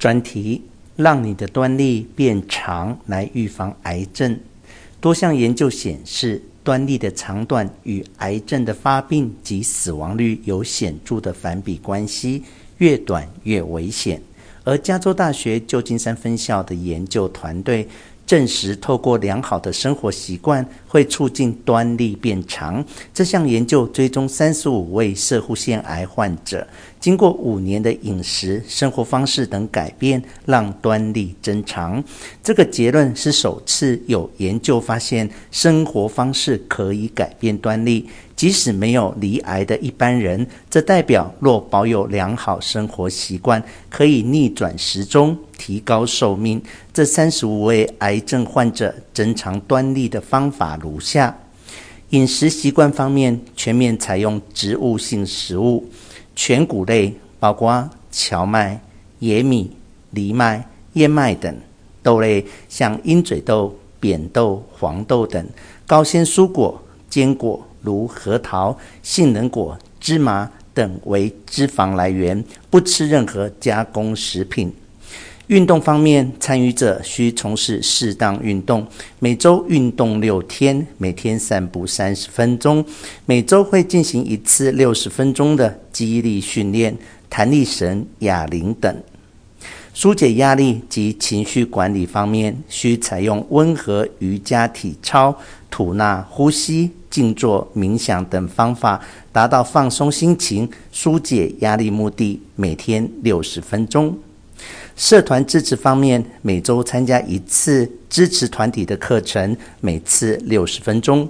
专题：让你的端粒变长来预防癌症。多项研究显示，端粒的长短与癌症的发病及死亡率有显著的反比关系，越短越危险。而加州大学旧金山分校的研究团队证实，透过良好的生活习惯会促进端粒变长。这项研究追踪三十五位摄护腺癌患者。经过五年的饮食、生活方式等改变，让端粒增长。这个结论是首次有研究发现，生活方式可以改变端粒，即使没有罹癌的一般人。这代表若保有良好生活习惯，可以逆转时钟，提高寿命。这三十五位癌症患者增长端粒的方法如下：饮食习惯方面，全面采用植物性食物。全谷类包括荞麦、野米、藜麦、燕麦等；豆类像鹰嘴豆、扁豆、黄豆等；高纤蔬果、坚果如核桃、杏仁果、芝麻等为脂肪来源，不吃任何加工食品。运动方面，参与者需从事适当运动，每周运动六天，每天散步三十分钟，每周会进行一次六十分钟的肌力训练、弹力绳、哑铃等。纾解压力及情绪管理方面，需采用温和瑜伽体操、吐纳呼吸、静坐、冥想等方法，达到放松心情、纾解压力目的。每天六十分钟。社团支持方面，每周参加一次支持团体的课程，每次六十分钟。